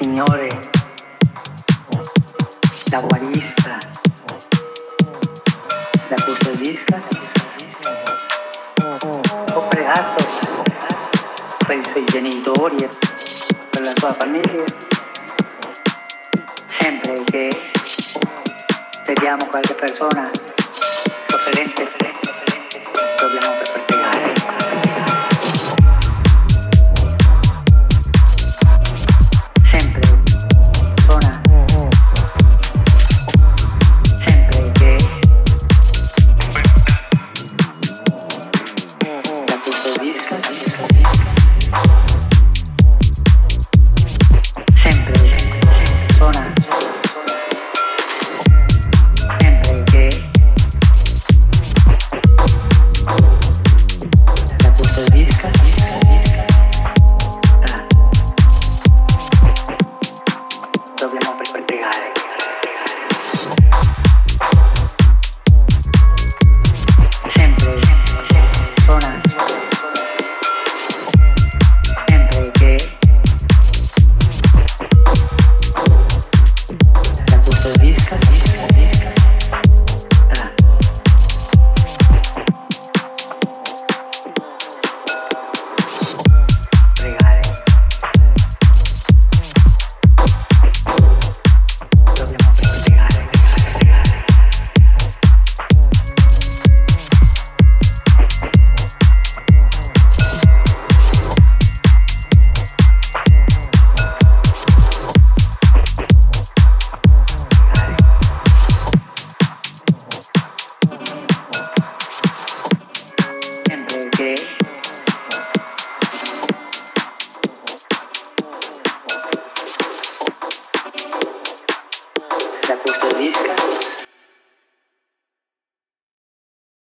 signore, la guarista, la custodisca, ho pregato per i suoi genitori e per la sua famiglia, sempre che vediamo qualche persona sofferente, dobbiamo pregare.